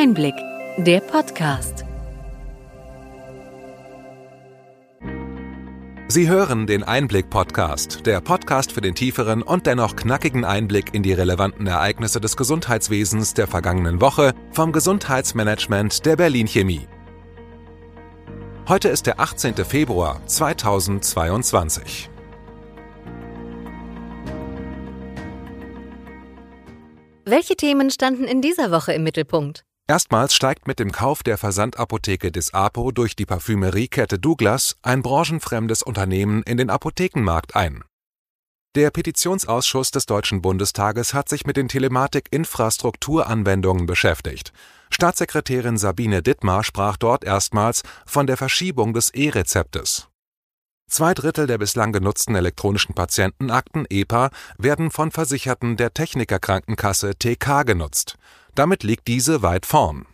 Einblick, der Podcast. Sie hören den Einblick-Podcast, der Podcast für den tieferen und dennoch knackigen Einblick in die relevanten Ereignisse des Gesundheitswesens der vergangenen Woche vom Gesundheitsmanagement der Berlin Chemie. Heute ist der 18. Februar 2022. Welche Themen standen in dieser Woche im Mittelpunkt? Erstmals steigt mit dem Kauf der Versandapotheke des Apo durch die Parfümeriekette Douglas ein branchenfremdes Unternehmen in den Apothekenmarkt ein. Der Petitionsausschuss des Deutschen Bundestages hat sich mit den Telematik-Infrastrukturanwendungen beschäftigt. Staatssekretärin Sabine Dittmar sprach dort erstmals von der Verschiebung des E-Rezeptes. Zwei Drittel der bislang genutzten elektronischen Patientenakten (EPA) werden von Versicherten der Technikerkrankenkasse (TK) genutzt. Damit liegt diese weit vorn.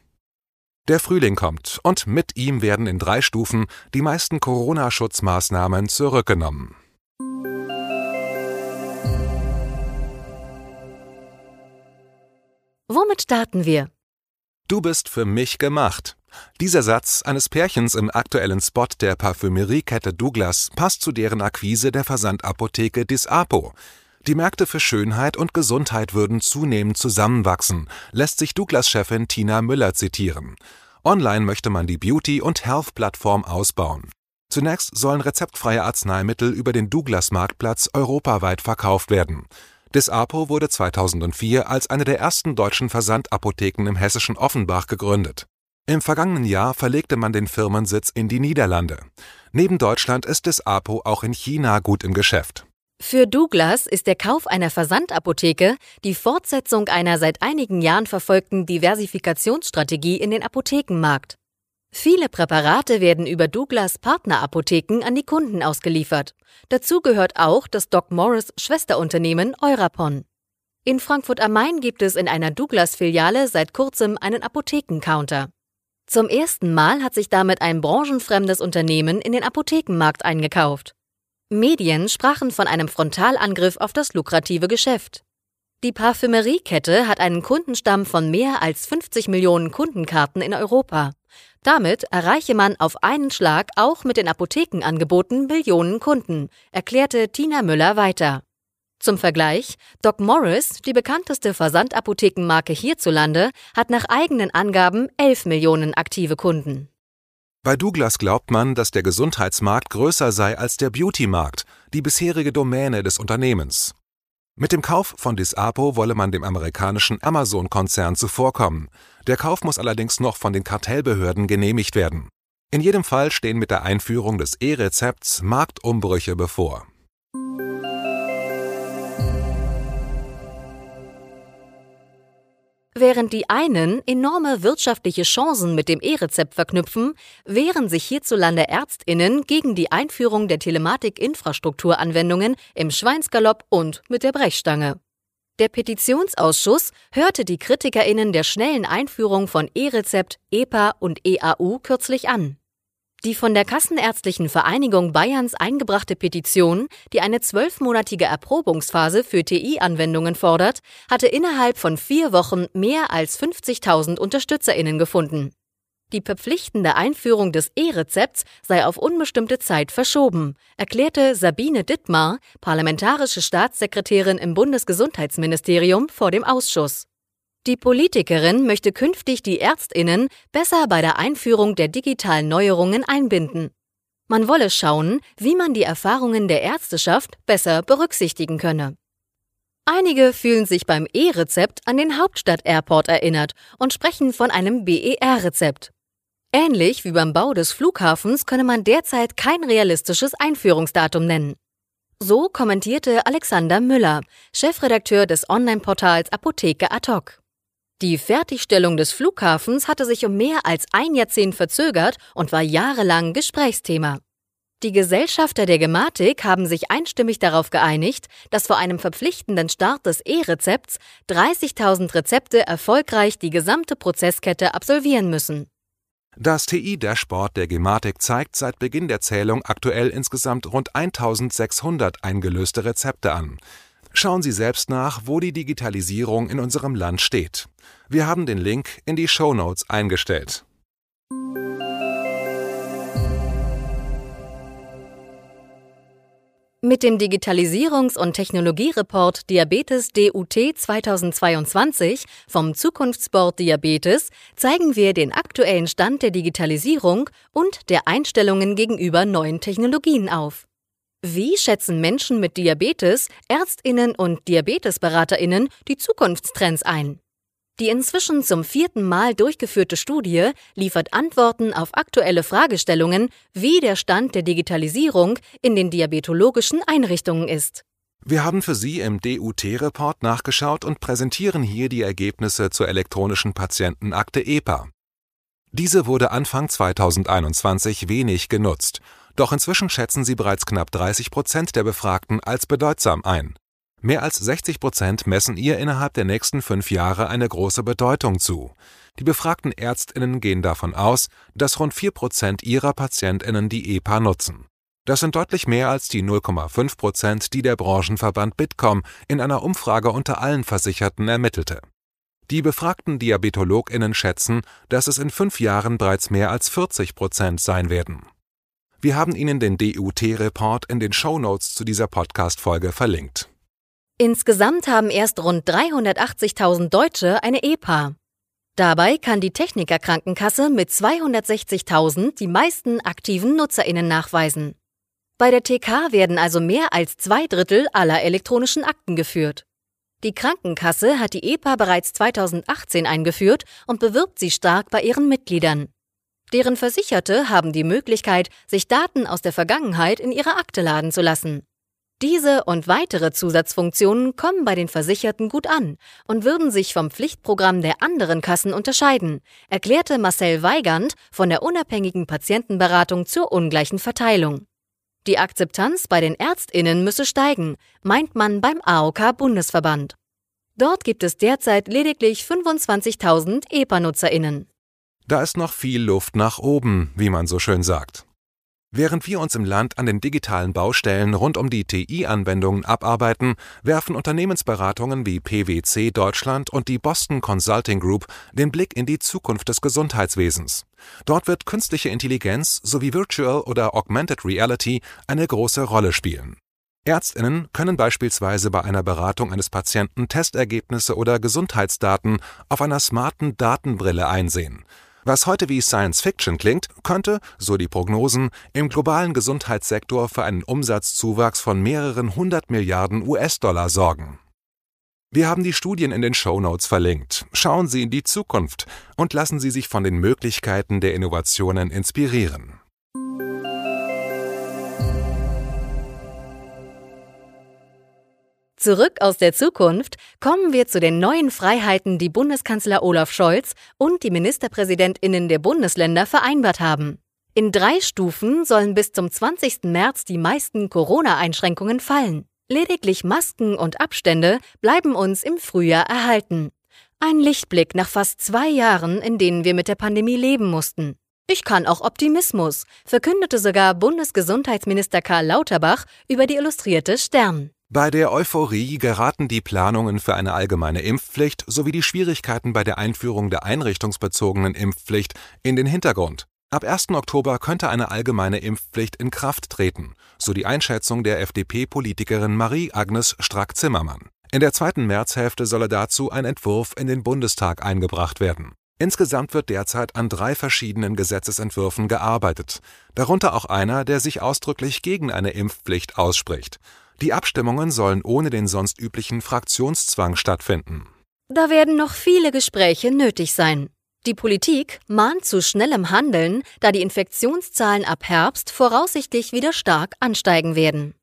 Der Frühling kommt und mit ihm werden in drei Stufen die meisten Corona-Schutzmaßnahmen zurückgenommen. Womit starten wir? Du bist für mich gemacht. Dieser Satz eines Pärchens im aktuellen Spot der Parfümeriekette Douglas passt zu deren Akquise der Versandapotheke Disapo. Die Märkte für Schönheit und Gesundheit würden zunehmend zusammenwachsen, lässt sich Douglas-Chefin Tina Müller zitieren. Online möchte man die Beauty- und Health-Plattform ausbauen. Zunächst sollen rezeptfreie Arzneimittel über den Douglas-Marktplatz europaweit verkauft werden. Disapo wurde 2004 als eine der ersten deutschen Versandapotheken im hessischen Offenbach gegründet. Im vergangenen Jahr verlegte man den Firmensitz in die Niederlande. Neben Deutschland ist Disapo auch in China gut im Geschäft. Für Douglas ist der Kauf einer Versandapotheke die Fortsetzung einer seit einigen Jahren verfolgten Diversifikationsstrategie in den Apothekenmarkt. Viele Präparate werden über Douglas Partnerapotheken an die Kunden ausgeliefert. Dazu gehört auch das Doc Morris Schwesterunternehmen Eurapon. In Frankfurt am Main gibt es in einer Douglas-Filiale seit kurzem einen Apothekencounter. Zum ersten Mal hat sich damit ein branchenfremdes Unternehmen in den Apothekenmarkt eingekauft. Medien sprachen von einem Frontalangriff auf das lukrative Geschäft. Die Parfümeriekette hat einen Kundenstamm von mehr als 50 Millionen Kundenkarten in Europa. Damit erreiche man auf einen Schlag auch mit den Apothekenangeboten Millionen Kunden, erklärte Tina Müller weiter. Zum Vergleich, Doc Morris, die bekannteste Versandapothekenmarke hierzulande, hat nach eigenen Angaben 11 Millionen aktive Kunden. Bei Douglas glaubt man, dass der Gesundheitsmarkt größer sei als der Beauty-Markt, die bisherige Domäne des Unternehmens. Mit dem Kauf von Disapo wolle man dem amerikanischen Amazon-Konzern zuvorkommen. Der Kauf muss allerdings noch von den Kartellbehörden genehmigt werden. In jedem Fall stehen mit der Einführung des E-Rezepts Marktumbrüche bevor. Während die einen enorme wirtschaftliche Chancen mit dem E-Rezept verknüpfen, wehren sich hierzulande Ärztinnen gegen die Einführung der Telematik-Infrastrukturanwendungen im Schweinsgalopp und mit der Brechstange. Der Petitionsausschuss hörte die Kritikerinnen der schnellen Einführung von E-Rezept, EPA und EAU kürzlich an. Die von der Kassenärztlichen Vereinigung Bayerns eingebrachte Petition, die eine zwölfmonatige Erprobungsphase für TI-Anwendungen fordert, hatte innerhalb von vier Wochen mehr als 50.000 UnterstützerInnen gefunden. Die verpflichtende Einführung des E-Rezepts sei auf unbestimmte Zeit verschoben, erklärte Sabine Dittmar, parlamentarische Staatssekretärin im Bundesgesundheitsministerium, vor dem Ausschuss. Die Politikerin möchte künftig die Ärztinnen besser bei der Einführung der digitalen Neuerungen einbinden. Man wolle schauen, wie man die Erfahrungen der Ärzteschaft besser berücksichtigen könne. Einige fühlen sich beim E-Rezept an den Hauptstadt-Airport erinnert und sprechen von einem BER-Rezept. Ähnlich wie beim Bau des Flughafens könne man derzeit kein realistisches Einführungsdatum nennen. So kommentierte Alexander Müller, Chefredakteur des Online-Portals Apotheke ad hoc. Die Fertigstellung des Flughafens hatte sich um mehr als ein Jahrzehnt verzögert und war jahrelang Gesprächsthema. Die Gesellschafter der Gematik haben sich einstimmig darauf geeinigt, dass vor einem verpflichtenden Start des E-Rezepts 30.000 Rezepte erfolgreich die gesamte Prozesskette absolvieren müssen. Das TI-Dashboard der Gematik zeigt seit Beginn der Zählung aktuell insgesamt rund 1600 eingelöste Rezepte an. Schauen Sie selbst nach, wo die Digitalisierung in unserem Land steht. Wir haben den Link in die Show Notes eingestellt. Mit dem Digitalisierungs- und Technologiereport Diabetes DUT 2022 vom Zukunftsboard Diabetes zeigen wir den aktuellen Stand der Digitalisierung und der Einstellungen gegenüber neuen Technologien auf. Wie schätzen Menschen mit Diabetes, Ärztinnen und Diabetesberaterinnen die Zukunftstrends ein? Die inzwischen zum vierten Mal durchgeführte Studie liefert Antworten auf aktuelle Fragestellungen, wie der Stand der Digitalisierung in den diabetologischen Einrichtungen ist. Wir haben für Sie im DUT-Report nachgeschaut und präsentieren hier die Ergebnisse zur elektronischen Patientenakte EPA. Diese wurde Anfang 2021 wenig genutzt, doch inzwischen schätzen sie bereits knapp 30 Prozent der Befragten als bedeutsam ein. Mehr als 60 Prozent messen ihr innerhalb der nächsten fünf Jahre eine große Bedeutung zu. Die befragten Ärztinnen gehen davon aus, dass rund 4 Prozent ihrer Patientinnen die EPA nutzen. Das sind deutlich mehr als die 0,5 Prozent, die der Branchenverband Bitkom in einer Umfrage unter allen Versicherten ermittelte. Die befragten Diabetologinnen schätzen, dass es in fünf Jahren bereits mehr als 40 Prozent sein werden. Wir haben Ihnen den DUT-Report in den Show Notes zu dieser Podcast-Folge verlinkt. Insgesamt haben erst rund 380.000 Deutsche eine EPA. Dabei kann die Techniker Krankenkasse mit 260.000 die meisten aktiven Nutzerinnen nachweisen. Bei der TK werden also mehr als zwei Drittel aller elektronischen Akten geführt. Die Krankenkasse hat die EPA bereits 2018 eingeführt und bewirbt sie stark bei ihren Mitgliedern. Deren Versicherte haben die Möglichkeit, sich Daten aus der Vergangenheit in ihre Akte laden zu lassen. Diese und weitere Zusatzfunktionen kommen bei den Versicherten gut an und würden sich vom Pflichtprogramm der anderen Kassen unterscheiden, erklärte Marcel Weigand von der unabhängigen Patientenberatung zur ungleichen Verteilung. Die Akzeptanz bei den Ärztinnen müsse steigen, meint man beim AOK Bundesverband. Dort gibt es derzeit lediglich 25.000 EPA-Nutzerinnen. Da ist noch viel Luft nach oben, wie man so schön sagt. Während wir uns im Land an den digitalen Baustellen rund um die TI-Anwendungen abarbeiten, werfen Unternehmensberatungen wie PwC Deutschland und die Boston Consulting Group den Blick in die Zukunft des Gesundheitswesens. Dort wird künstliche Intelligenz sowie Virtual oder Augmented Reality eine große Rolle spielen. Ärztinnen können beispielsweise bei einer Beratung eines Patienten Testergebnisse oder Gesundheitsdaten auf einer smarten Datenbrille einsehen. Was heute wie Science Fiction klingt, könnte, so die Prognosen, im globalen Gesundheitssektor für einen Umsatzzuwachs von mehreren hundert Milliarden US-Dollar sorgen. Wir haben die Studien in den Show Notes verlinkt. Schauen Sie in die Zukunft und lassen Sie sich von den Möglichkeiten der Innovationen inspirieren. Zurück aus der Zukunft kommen wir zu den neuen Freiheiten, die Bundeskanzler Olaf Scholz und die Ministerpräsidentinnen der Bundesländer vereinbart haben. In drei Stufen sollen bis zum 20. März die meisten Corona-Einschränkungen fallen. Lediglich Masken und Abstände bleiben uns im Frühjahr erhalten. Ein Lichtblick nach fast zwei Jahren, in denen wir mit der Pandemie leben mussten. Ich kann auch Optimismus, verkündete sogar Bundesgesundheitsminister Karl Lauterbach über die Illustrierte Stern. Bei der Euphorie geraten die Planungen für eine allgemeine Impfpflicht sowie die Schwierigkeiten bei der Einführung der einrichtungsbezogenen Impfpflicht in den Hintergrund. Ab 1. Oktober könnte eine allgemeine Impfpflicht in Kraft treten, so die Einschätzung der FDP-Politikerin Marie-Agnes Strack-Zimmermann. In der zweiten Märzhälfte solle dazu ein Entwurf in den Bundestag eingebracht werden. Insgesamt wird derzeit an drei verschiedenen Gesetzesentwürfen gearbeitet, darunter auch einer, der sich ausdrücklich gegen eine Impfpflicht ausspricht. Die Abstimmungen sollen ohne den sonst üblichen Fraktionszwang stattfinden. Da werden noch viele Gespräche nötig sein. Die Politik mahnt zu schnellem Handeln, da die Infektionszahlen ab Herbst voraussichtlich wieder stark ansteigen werden.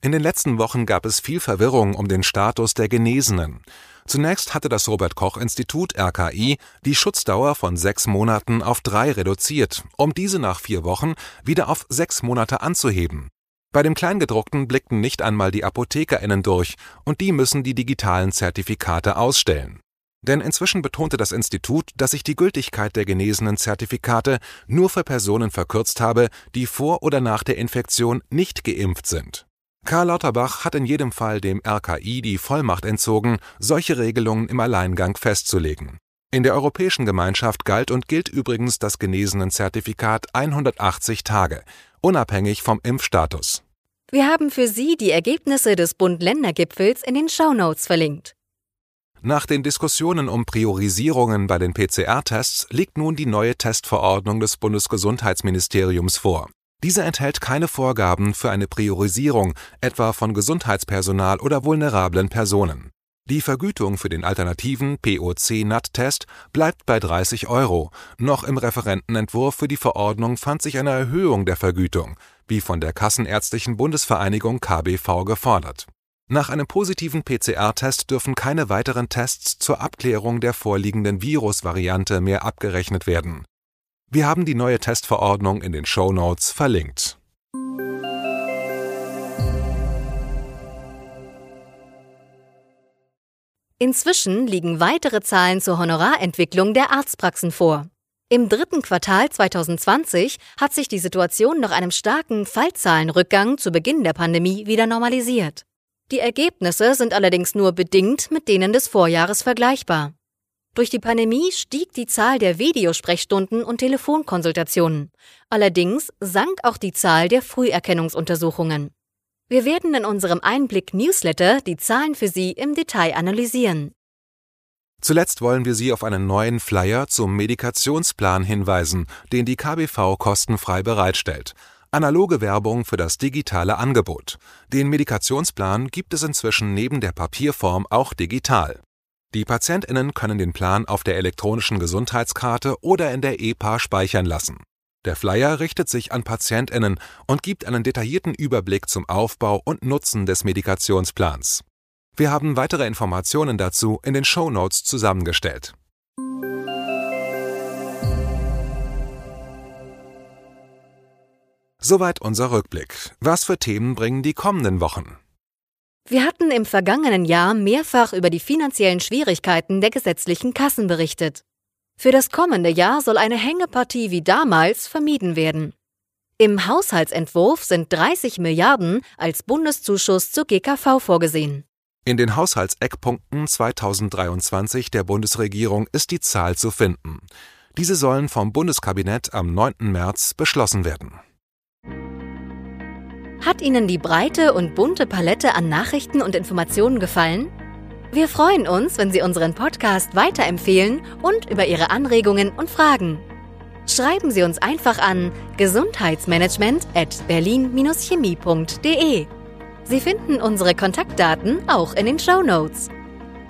In den letzten Wochen gab es viel Verwirrung um den Status der Genesenen. Zunächst hatte das Robert Koch Institut RKI die Schutzdauer von sechs Monaten auf drei reduziert, um diese nach vier Wochen wieder auf sechs Monate anzuheben. Bei dem Kleingedruckten blickten nicht einmal die ApothekerInnen durch und die müssen die digitalen Zertifikate ausstellen. Denn inzwischen betonte das Institut, dass sich die Gültigkeit der genesenen Zertifikate nur für Personen verkürzt habe, die vor oder nach der Infektion nicht geimpft sind. Karl Lauterbach hat in jedem Fall dem RKI die Vollmacht entzogen, solche Regelungen im Alleingang festzulegen. In der Europäischen Gemeinschaft galt und gilt übrigens das Genesenen-Zertifikat 180 Tage, unabhängig vom Impfstatus. Wir haben für Sie die Ergebnisse des Bund-Länder-Gipfels in den Shownotes verlinkt. Nach den Diskussionen um Priorisierungen bei den PCR-Tests liegt nun die neue Testverordnung des Bundesgesundheitsministeriums vor. Diese enthält keine Vorgaben für eine Priorisierung, etwa von Gesundheitspersonal oder vulnerablen Personen. Die Vergütung für den alternativen POC-NAT-Test bleibt bei 30 Euro. Noch im Referentenentwurf für die Verordnung fand sich eine Erhöhung der Vergütung, wie von der Kassenärztlichen Bundesvereinigung KBV gefordert. Nach einem positiven PCR-Test dürfen keine weiteren Tests zur Abklärung der vorliegenden Virusvariante mehr abgerechnet werden. Wir haben die neue Testverordnung in den Show Notes verlinkt. Inzwischen liegen weitere Zahlen zur Honorarentwicklung der Arztpraxen vor. Im dritten Quartal 2020 hat sich die Situation nach einem starken Fallzahlenrückgang zu Beginn der Pandemie wieder normalisiert. Die Ergebnisse sind allerdings nur bedingt mit denen des Vorjahres vergleichbar. Durch die Pandemie stieg die Zahl der Videosprechstunden und Telefonkonsultationen. Allerdings sank auch die Zahl der Früherkennungsuntersuchungen. Wir werden in unserem Einblick-Newsletter die Zahlen für Sie im Detail analysieren. Zuletzt wollen wir Sie auf einen neuen Flyer zum Medikationsplan hinweisen, den die KBV kostenfrei bereitstellt. Analoge Werbung für das digitale Angebot. Den Medikationsplan gibt es inzwischen neben der Papierform auch digital. Die PatientInnen können den Plan auf der elektronischen Gesundheitskarte oder in der EPA speichern lassen. Der Flyer richtet sich an PatientInnen und gibt einen detaillierten Überblick zum Aufbau und Nutzen des Medikationsplans. Wir haben weitere Informationen dazu in den Show Notes zusammengestellt. Soweit unser Rückblick. Was für Themen bringen die kommenden Wochen? Wir hatten im vergangenen Jahr mehrfach über die finanziellen Schwierigkeiten der gesetzlichen Kassen berichtet. Für das kommende Jahr soll eine Hängepartie wie damals vermieden werden. Im Haushaltsentwurf sind 30 Milliarden als Bundeszuschuss zur GKV vorgesehen. In den Haushaltseckpunkten 2023 der Bundesregierung ist die Zahl zu finden. Diese sollen vom Bundeskabinett am 9. März beschlossen werden. Hat Ihnen die breite und bunte Palette an Nachrichten und Informationen gefallen? Wir freuen uns, wenn Sie unseren Podcast weiterempfehlen und über Ihre Anregungen und Fragen. Schreiben Sie uns einfach an gesundheitsmanagement at berlin-chemie.de. Sie finden unsere Kontaktdaten auch in den Show Notes.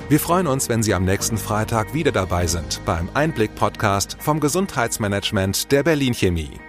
Wir freuen uns, wenn Sie am nächsten Freitag wieder dabei sind beim Einblick-Podcast vom Gesundheitsmanagement der Berlin Chemie.